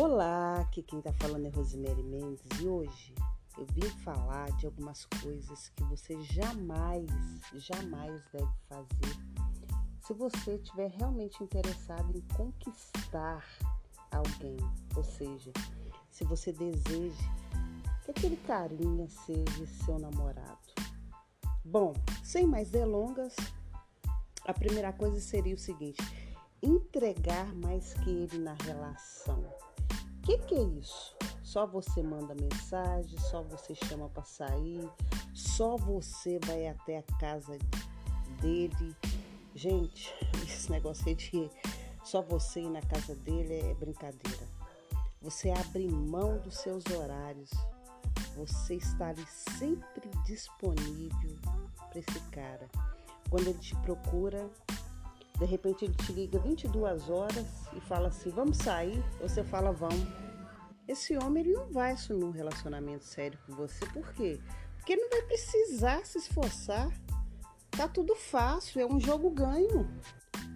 Olá, aqui quem tá falando é Rosemary Mendes e hoje eu vim falar de algumas coisas que você jamais, jamais deve fazer se você estiver realmente interessado em conquistar alguém, ou seja, se você deseja que aquele carinha seja seu namorado. Bom, sem mais delongas, a primeira coisa seria o seguinte: entregar mais que ele na relação. Que, que é isso? Só você manda mensagem, só você chama para sair, só você vai até a casa dele. Gente, esse negócio aí de só você ir na casa dele é brincadeira. Você abre mão dos seus horários. Você está ali sempre disponível para esse cara. Quando ele te procura, de repente ele te liga 22 horas e fala assim: "Vamos sair?" Você fala: "Vamos". Esse homem ele não vai assumir um relacionamento sério com você, por quê? Porque ele não vai precisar se esforçar. Tá tudo fácil, é um jogo ganho.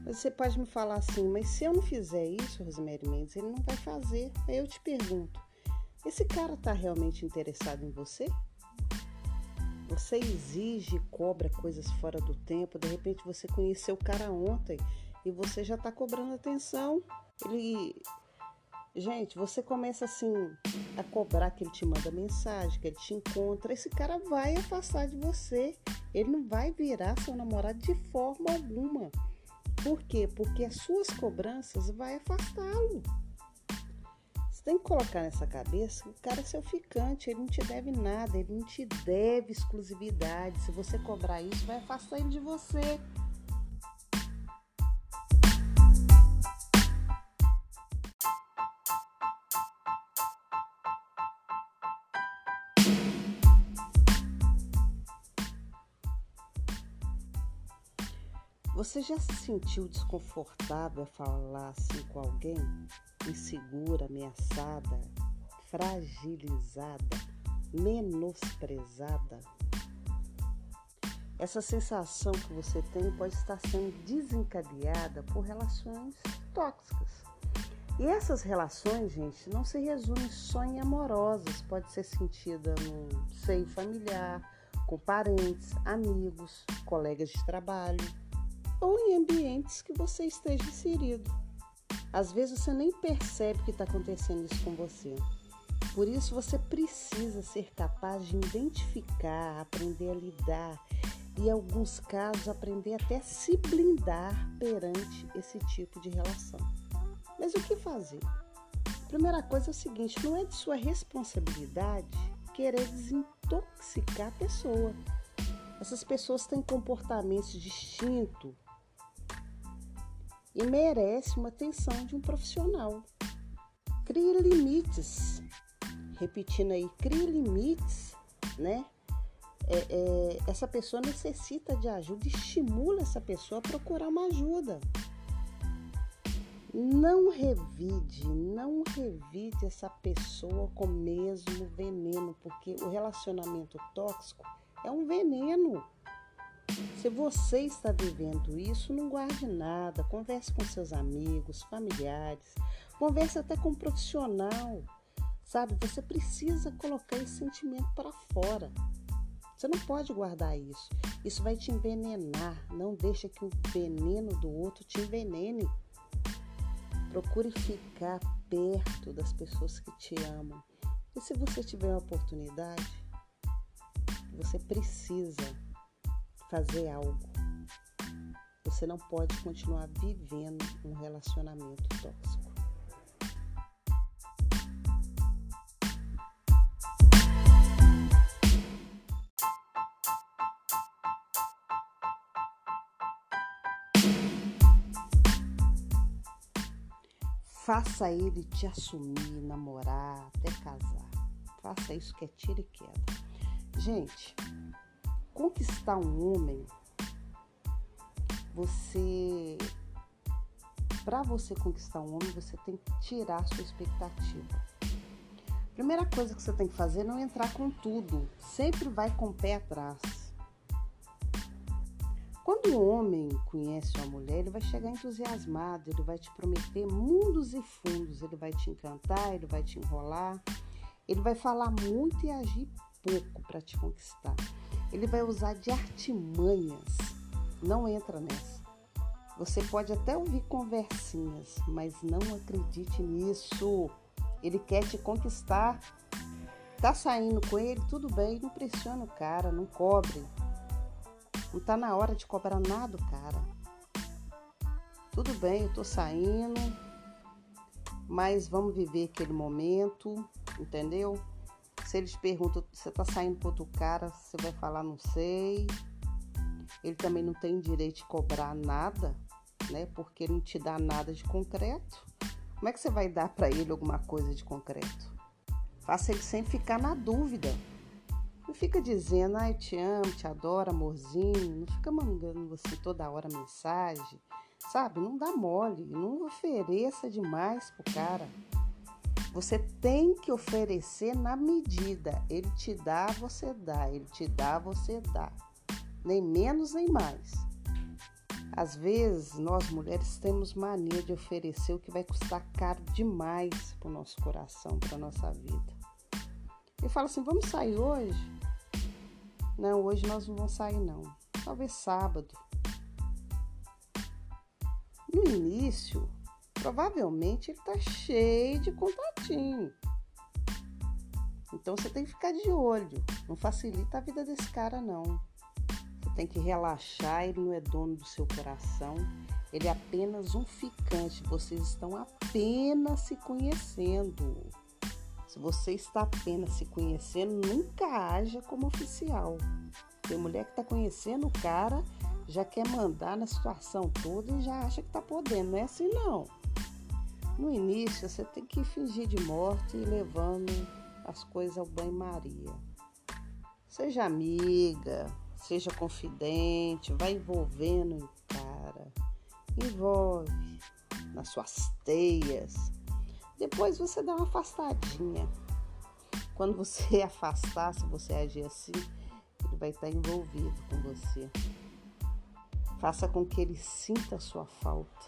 Você pode me falar assim, mas se eu não fizer isso, Rosemary Mendes, ele não vai fazer. Aí eu te pergunto: esse cara tá realmente interessado em você? Você exige, cobra coisas fora do tempo. De repente você conheceu o cara ontem e você já está cobrando atenção. Ele, gente, você começa assim a cobrar que ele te manda mensagem, que ele te encontra. Esse cara vai afastar de você. Ele não vai virar seu namorado de forma alguma. Por quê? Porque as suas cobranças vai afastá-lo. Você tem que colocar nessa cabeça que o cara é seu ficante, ele não te deve nada, ele não te deve exclusividade. Se você cobrar isso, vai afastar ele de você. Você já se sentiu desconfortável a falar assim com alguém? insegura, ameaçada, fragilizada, menosprezada. Essa sensação que você tem pode estar sendo desencadeada por relações tóxicas. E essas relações, gente, não se resumem só em amorosas, pode ser sentida no seio familiar, com parentes, amigos, colegas de trabalho ou em ambientes que você esteja inserido. Às vezes você nem percebe que está acontecendo isso com você. Por isso você precisa ser capaz de identificar, aprender a lidar e, em alguns casos, aprender até a se blindar perante esse tipo de relação. Mas o que fazer? A primeira coisa é o seguinte: não é de sua responsabilidade querer desintoxicar a pessoa. Essas pessoas têm comportamentos distintos e merece uma atenção de um profissional. Crie limites, repetindo aí, crie limites, né? É, é, essa pessoa necessita de ajuda, estimula essa pessoa a procurar uma ajuda. Não revide, não revide essa pessoa com o mesmo veneno, porque o relacionamento tóxico é um veneno. Se você está vivendo isso, não guarde nada. Converse com seus amigos, familiares, converse até com um profissional. Sabe, você precisa colocar esse sentimento para fora. Você não pode guardar isso. Isso vai te envenenar. Não deixa que o veneno do outro te envenene. Procure ficar perto das pessoas que te amam. E se você tiver uma oportunidade, você precisa fazer algo. Você não pode continuar vivendo um relacionamento tóxico. Faça ele te assumir, namorar, até casar. Faça isso que é tira e queda. Gente, conquistar um homem, você para você conquistar um homem, você tem que tirar sua expectativa. Primeira coisa que você tem que fazer é não entrar com tudo. Sempre vai com o pé atrás. Quando Quando o homem conhece uma mulher, ele vai chegar entusiasmado, ele vai te prometer mundos e fundos, ele vai te encantar, ele vai te enrolar, ele vai falar muito e agir pouco para te conquistar. Ele vai usar de artimanhas. Não entra nessa. Você pode até ouvir conversinhas, mas não acredite nisso. Ele quer te conquistar. Tá saindo com ele, tudo bem, não pressiona o cara, não cobre. Não tá na hora de cobrar nada, cara. Tudo bem, eu tô saindo, mas vamos viver aquele momento, entendeu? Se eles perguntam, você tá saindo com outro cara, você vai falar, não sei. Ele também não tem direito de cobrar nada, né? Porque ele não te dá nada de concreto. Como é que você vai dar para ele alguma coisa de concreto? Faça ele sempre ficar na dúvida. Não fica dizendo, ai, te amo, te adoro, amorzinho. Não fica mandando você toda hora mensagem. Sabe? Não dá mole. Não ofereça demais pro cara. Você tem que oferecer na medida. Ele te dá, você dá. Ele te dá, você dá. Nem menos nem mais. Às vezes, nós mulheres temos mania de oferecer o que vai custar caro demais para o nosso coração, para nossa vida. E fala assim: vamos sair hoje? Não, hoje nós não vamos sair não. Talvez sábado. No início, provavelmente ele tá cheio de contatinho. Então você tem que ficar de olho. Não facilita a vida desse cara não. Você tem que relaxar, ele não é dono do seu coração. Ele é apenas um ficante. Vocês estão apenas se conhecendo. Se você está apenas se conhecendo, nunca haja como oficial. Tem mulher que está conhecendo o cara, já quer mandar na situação toda e já acha que está podendo. Não é assim não. No início você tem que fingir de morte e levando as coisas ao banho-maria. Seja amiga, seja confidente, vai envolvendo o cara. Envolve nas suas teias depois você dá uma afastadinha. Quando você afastar, se você agir assim, ele vai estar envolvido com você. Faça com que ele sinta sua falta.